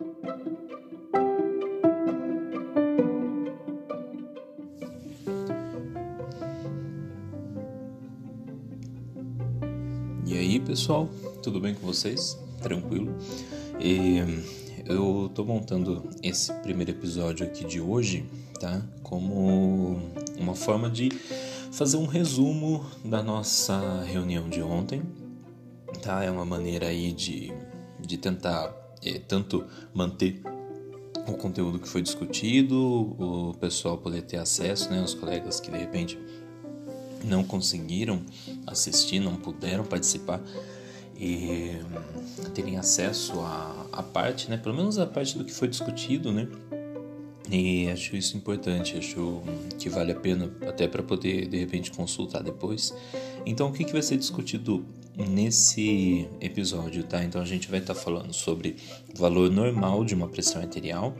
E aí, pessoal, tudo bem com vocês? Tranquilo? E eu tô montando esse primeiro episódio aqui de hoje, tá? Como uma forma de fazer um resumo da nossa reunião de ontem, tá? É uma maneira aí de, de tentar é, tanto manter o conteúdo que foi discutido, o pessoal poder ter acesso, né? Os colegas que de repente não conseguiram assistir, não puderam participar e terem acesso à, à parte, né? Pelo menos a parte do que foi discutido, né? E acho isso importante, acho que vale a pena até para poder de repente consultar depois. Então, o que, que vai ser discutido nesse episódio, tá? Então, a gente vai estar tá falando sobre o valor normal de uma pressão arterial,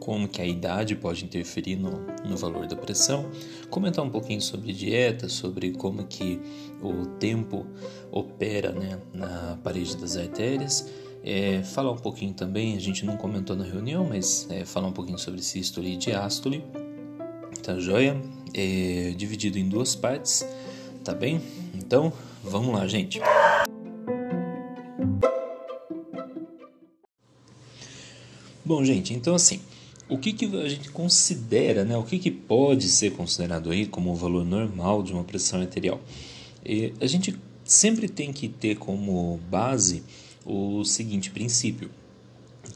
como que a idade pode interferir no, no valor da pressão, comentar um pouquinho sobre dieta, sobre como que o tempo opera né, na parede das artérias, é, falar um pouquinho também, a gente não comentou na reunião, mas é, falar um pouquinho sobre sístole e diástole, tá joia? É, dividido em duas partes, tá bem? Então, vamos lá, gente. Bom, gente, então assim, o que, que a gente considera, né? O que, que pode ser considerado aí como o valor normal de uma pressão arterial? E a gente sempre tem que ter como base o seguinte princípio,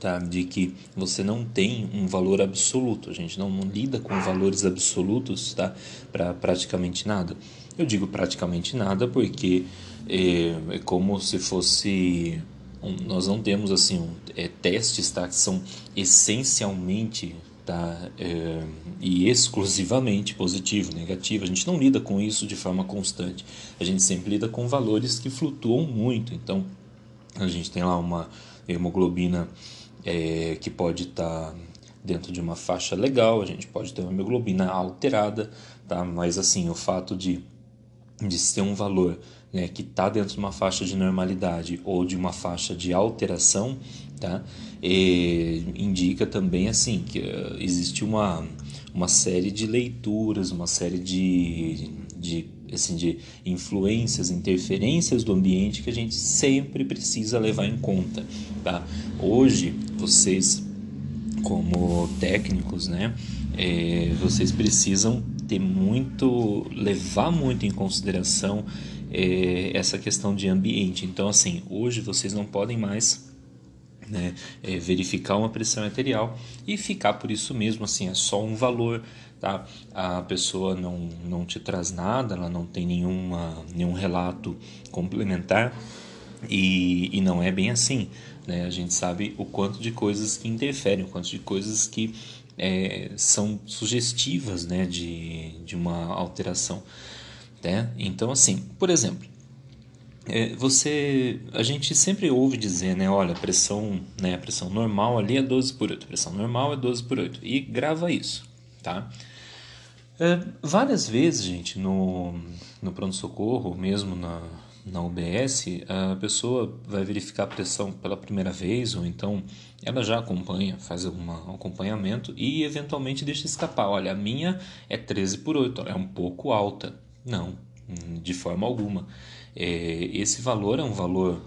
tá? De que você não tem um valor absoluto. A gente não, não lida com valores absolutos, tá? Para praticamente nada. Eu digo praticamente nada porque é, é como se fosse um, nós não temos assim um, é, testes tá, que são essencialmente tá, é, e exclusivamente positivo, negativo. A gente não lida com isso de forma constante. A gente sempre lida com valores que flutuam muito. Então, a gente tem lá uma hemoglobina é, que pode estar tá dentro de uma faixa legal, a gente pode ter uma hemoglobina alterada, tá? mas assim, o fato de, de ser um valor né, que está dentro de uma faixa de normalidade ou de uma faixa de alteração, tá? E indica também assim que uh, existe uma, uma série de leituras, uma série de, de, assim, de influências, interferências do ambiente que a gente sempre precisa levar em conta. Tá? Hoje, vocês, como técnicos, né, é, vocês precisam ter muito, levar muito em consideração é, essa questão de ambiente. Então, assim, hoje vocês não podem mais né, é, verificar uma pressão arterial e ficar por isso mesmo, assim, é só um valor, tá? A pessoa não, não te traz nada, ela não tem nenhuma, nenhum relato complementar e, e não é bem assim, né? A gente sabe o quanto de coisas que interferem, o quanto de coisas que é, são sugestivas, né, de, de uma alteração. Né? Então, assim, por exemplo, é, você, a gente sempre ouve dizer, né, olha, pressão, né, pressão normal ali é 12 por 8, a pressão normal é 12 por 8, e grava isso, tá? É, várias vezes, gente, no, no pronto-socorro, mesmo na, na UBS, a pessoa vai verificar a pressão pela primeira vez, ou então ela já acompanha, faz algum acompanhamento e eventualmente deixa escapar. Olha, a minha é 13 por 8, é um pouco alta. Não, de forma alguma. É, esse valor é um valor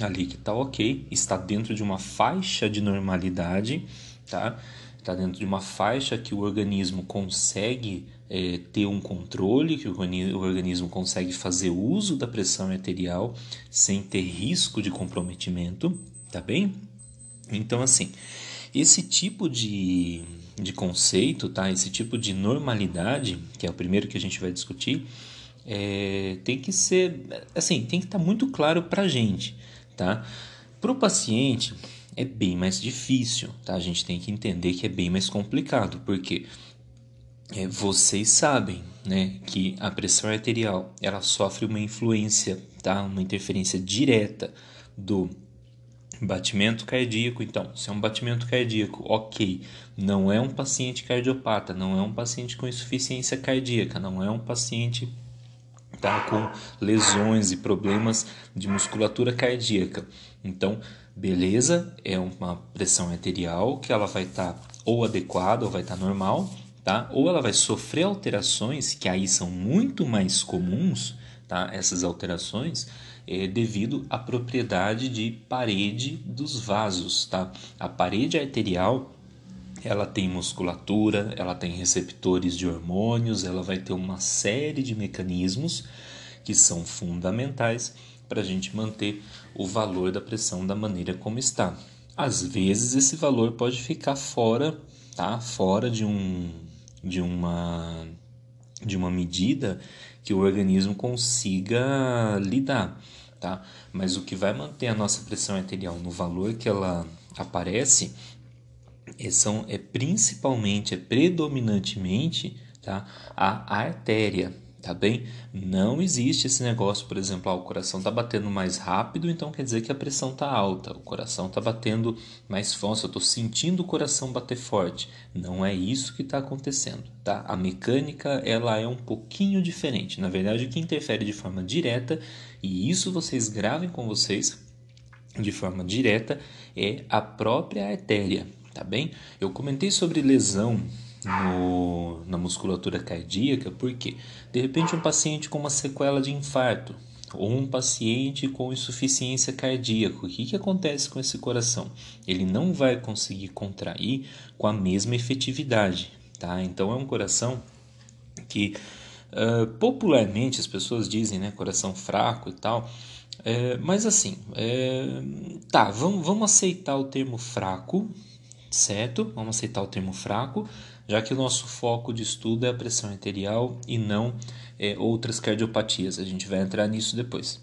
ali que está ok, está dentro de uma faixa de normalidade, tá? Está dentro de uma faixa que o organismo consegue é, ter um controle, que o organismo consegue fazer uso da pressão arterial sem ter risco de comprometimento, tá bem? Então, assim, esse tipo de, de conceito, tá? Esse tipo de normalidade, que é o primeiro que a gente vai discutir, é, tem que ser, assim, tem que estar tá muito claro para a gente, tá? Para o paciente é bem mais difícil, tá? A gente tem que entender que é bem mais complicado, porque é, vocês sabem, né, que a pressão arterial ela sofre uma influência, tá? Uma interferência direta do Batimento cardíaco, então, se é um batimento cardíaco, ok, não é um paciente cardiopata, não é um paciente com insuficiência cardíaca, não é um paciente tá? com lesões e problemas de musculatura cardíaca. Então, beleza, é uma pressão arterial que ela vai estar tá ou adequada ou vai estar tá normal, tá? Ou ela vai sofrer alterações que aí são muito mais comuns, tá? Essas alterações é devido à propriedade de parede dos vasos, tá? A parede arterial ela tem musculatura, ela tem receptores de hormônios, ela vai ter uma série de mecanismos que são fundamentais para a gente manter o valor da pressão da maneira como está. Às vezes esse valor pode ficar fora, tá? Fora de um de uma de uma medida que o organismo consiga lidar, tá? Mas o que vai manter a nossa pressão arterial no valor que ela aparece é, são, é principalmente, é predominantemente tá? a artéria, tá bem? Não existe esse negócio, por exemplo, ah, o coração está batendo mais rápido, então quer dizer que a pressão está alta. O coração está batendo mais forte, eu estou sentindo o coração bater forte. Não é isso que está acontecendo, tá? A mecânica ela é um pouquinho diferente. Na verdade, o que interfere de forma direta e isso vocês gravem com vocês de forma direta é a própria artéria, tá bem? Eu comentei sobre lesão no, na musculatura cardíaca, porque de repente um paciente com uma sequela de infarto ou um paciente com insuficiência cardíaca, o que, que acontece com esse coração? Ele não vai conseguir contrair com a mesma efetividade, tá? Então é um coração que uh, popularmente as pessoas dizem, né, coração fraco e tal. É, mas assim, é, tá, vamos, vamos aceitar o termo fraco, certo? Vamos aceitar o termo fraco, já que o nosso foco de estudo é a pressão arterial e não é, outras cardiopatias. A gente vai entrar nisso depois.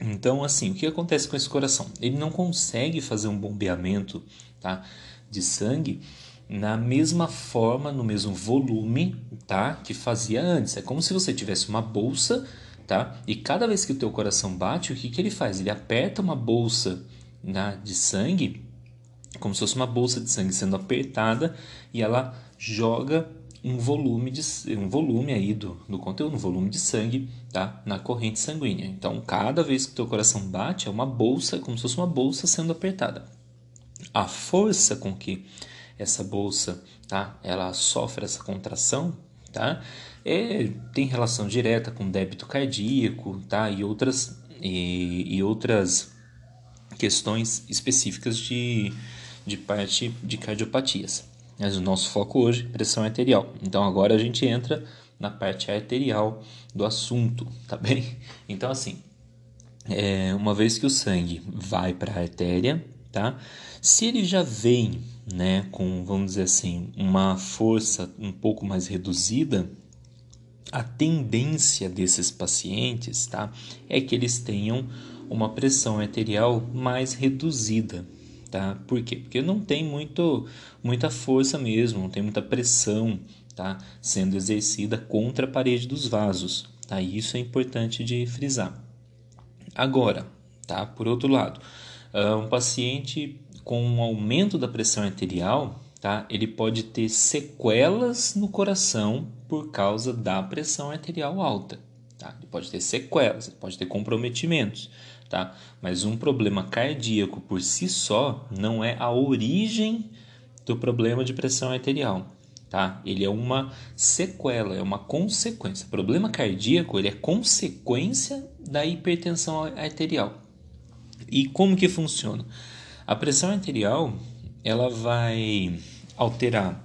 Então, assim, o que acontece com esse coração? Ele não consegue fazer um bombeamento tá, de sangue na mesma forma, no mesmo volume tá, que fazia antes. É como se você tivesse uma bolsa tá, e cada vez que o teu coração bate, o que, que ele faz? Ele aperta uma bolsa né, de sangue como se fosse uma bolsa de sangue sendo apertada e ela joga um volume de um volume aí do, do conteúdo, um volume de sangue tá? na corrente sanguínea. Então, cada vez que o teu coração bate, é uma bolsa, como se fosse uma bolsa sendo apertada. A força com que essa bolsa tá? ela sofre essa contração tá? é, tem relação direta com débito cardíaco tá? e, outras, e, e outras questões específicas de, de parte de cardiopatias. Mas o nosso foco hoje é pressão arterial. Então agora a gente entra na parte arterial do assunto, tá bem? Então assim, é, uma vez que o sangue vai para a artéria, tá? Se ele já vem, né, com vamos dizer assim, uma força um pouco mais reduzida, a tendência desses pacientes, tá, é que eles tenham uma pressão arterial mais reduzida, tá? Por quê? Porque não tem muito, muita força mesmo, não tem muita pressão, tá? Sendo exercida contra a parede dos vasos, tá? Isso é importante de frisar. Agora, tá? Por outro lado, ah, um paciente com um aumento da pressão arterial, tá? Ele pode ter sequelas no coração por causa da pressão arterial alta, tá? Ele pode ter sequelas, ele pode ter comprometimentos tá? Mas um problema cardíaco por si só não é a origem do problema de pressão arterial, tá? Ele é uma sequela, é uma consequência. O problema cardíaco ele é consequência da hipertensão arterial. E como que funciona? A pressão arterial ela vai alterar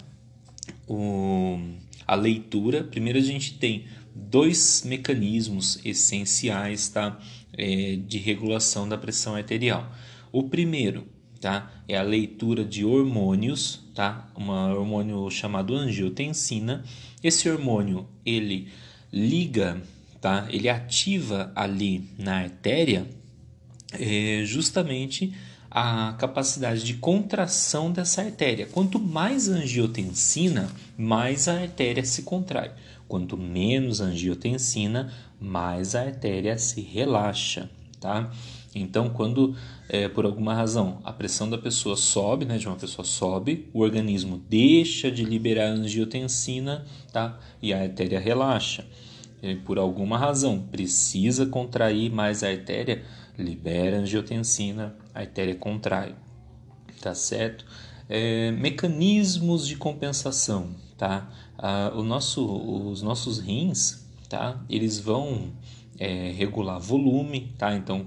o, a leitura. Primeiro a gente tem dois mecanismos essenciais, tá? é, de regulação da pressão arterial. O primeiro tá, é a leitura de hormônios, tá? um hormônio chamado angiotensina. Esse hormônio ele liga, tá? ele ativa ali na artéria é, justamente a capacidade de contração dessa artéria. Quanto mais angiotensina, mais a artéria se contrai. Quanto menos angiotensina, mais a artéria se relaxa, tá? Então, quando é, por alguma razão a pressão da pessoa sobe, né, de uma pessoa sobe, o organismo deixa de liberar angiotensina, tá? E a artéria relaxa. por alguma razão precisa contrair mais a artéria, libera angiotensina, a artéria contrai, tá certo? É, mecanismos de compensação, tá? Ah, o nosso, os nossos rins, tá? Eles vão é, regular volume, tá? Então,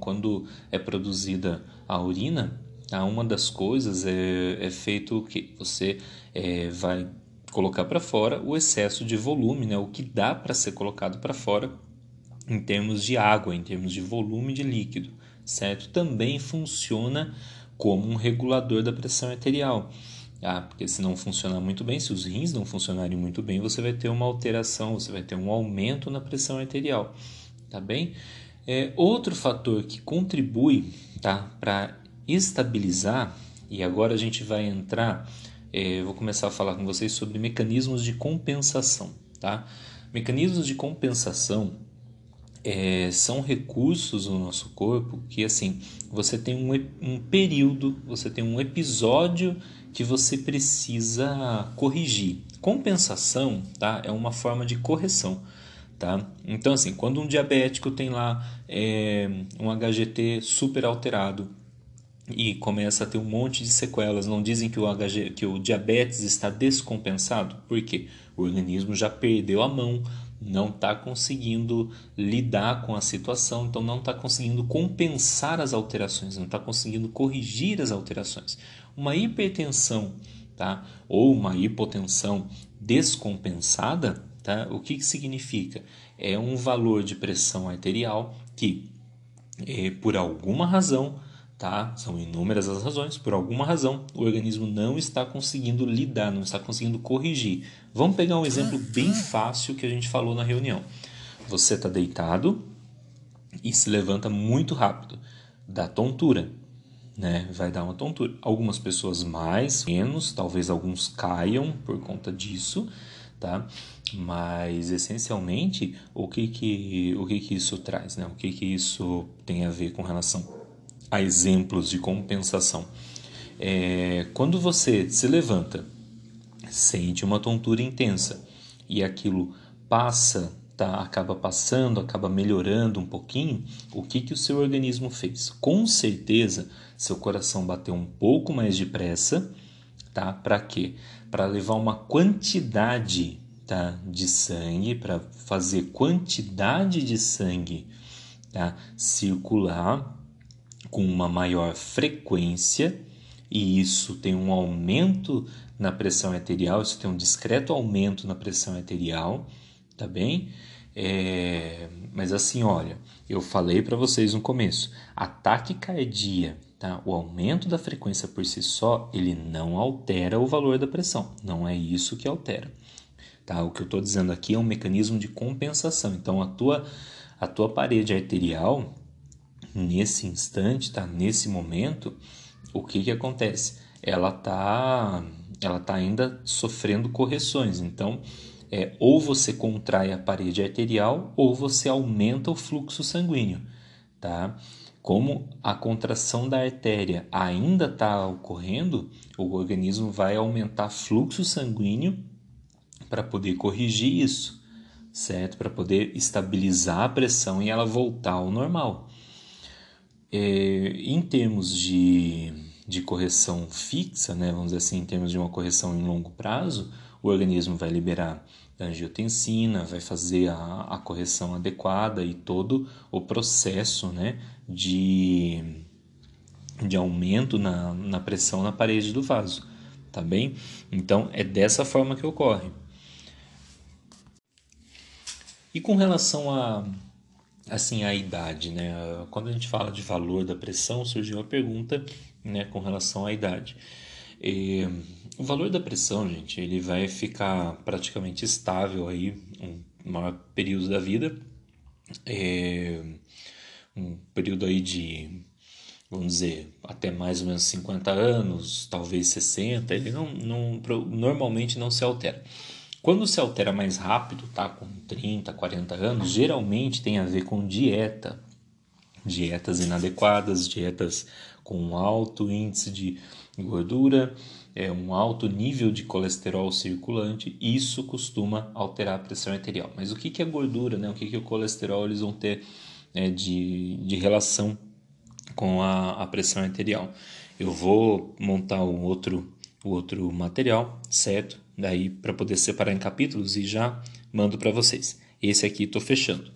quando é produzida a urina, tá? uma das coisas é, é feito que você é, vai colocar para fora o excesso de volume, né? O que dá para ser colocado para fora em termos de água, em termos de volume de líquido, certo? Também funciona como um regulador da pressão arterial. Ah, porque se não funcionar muito bem, se os rins não funcionarem muito bem, você vai ter uma alteração, você vai ter um aumento na pressão arterial, tá bem? É, outro fator que contribui tá, para estabilizar, e agora a gente vai entrar, é, vou começar a falar com vocês sobre mecanismos de compensação, tá? Mecanismos de compensação é, são recursos no nosso corpo que, assim, você tem um, um período, você tem um episódio que você precisa corrigir. Compensação tá? é uma forma de correção. Tá? Então, assim, quando um diabético tem lá é, um HGT super alterado e começa a ter um monte de sequelas, não dizem que o, HG, que o diabetes está descompensado? Por quê? O organismo já perdeu a mão, não está conseguindo lidar com a situação, então não está conseguindo compensar as alterações, não está conseguindo corrigir as alterações. Uma hipertensão tá? ou uma hipotensão descompensada, tá? o que, que significa? É um valor de pressão arterial que, é, por alguma razão, tá? São inúmeras as razões, por alguma razão o organismo não está conseguindo lidar, não está conseguindo corrigir. Vamos pegar um exemplo bem fácil que a gente falou na reunião. Você está deitado e se levanta muito rápido, dá tontura né? Vai dar uma tontura. Algumas pessoas mais, menos, talvez alguns caiam por conta disso, tá? Mas essencialmente, o que que o que que isso traz, né? O que que isso tem a ver com relação a exemplos de compensação? É, quando você se levanta, sente uma tontura intensa e aquilo passa tá, acaba passando, acaba melhorando um pouquinho, o que, que o seu organismo fez? Com certeza, seu coração bateu um pouco mais depressa, tá? Para quê? Para levar uma quantidade tá, de sangue, para fazer quantidade de sangue tá, circular com uma maior frequência, e isso tem um aumento na pressão arterial, isso tem um discreto aumento na pressão arterial, tá bem? É, mas assim, olha, eu falei para vocês no começo, ataque cardíaco, tá? O aumento da frequência por si só, ele não altera o valor da pressão, não é isso que altera. Tá? O que eu estou dizendo aqui é um mecanismo de compensação. Então, a tua, a tua parede arterial, nesse instante, tá? nesse momento, o que, que acontece? Ela está ela tá ainda sofrendo correções. Então, é ou você contrai a parede arterial ou você aumenta o fluxo sanguíneo, tá? Como a contração da artéria ainda está ocorrendo, o organismo vai aumentar fluxo sanguíneo para poder corrigir isso, certo? Para poder estabilizar a pressão e ela voltar ao normal. É, em termos de, de correção fixa, né, vamos dizer assim, em termos de uma correção em longo prazo, o organismo vai liberar angiotensina, vai fazer a, a correção adequada e todo o processo né, de, de aumento na, na pressão na parede do vaso, tá bem? Então é dessa forma que ocorre. E com relação a assim a idade, né? Quando a gente fala de valor da pressão, surgiu a pergunta, né, com relação à idade. E, o valor da pressão, gente, ele vai ficar praticamente estável aí um maior período da vida. É, um período aí de, vamos dizer, até mais ou menos 50 anos, talvez 60, ele não, não normalmente não se altera. Quando se altera mais rápido, tá, com 30, 40 anos, geralmente tem a ver com dieta, Dietas inadequadas, dietas com alto índice de gordura, é, um alto nível de colesterol circulante, isso costuma alterar a pressão arterial. Mas o que, que é gordura, né? o que, que o colesterol eles vão ter é, de, de relação com a, a pressão arterial? Eu vou montar um outro, outro material, certo? Daí para poder separar em capítulos e já mando para vocês. Esse aqui estou fechando.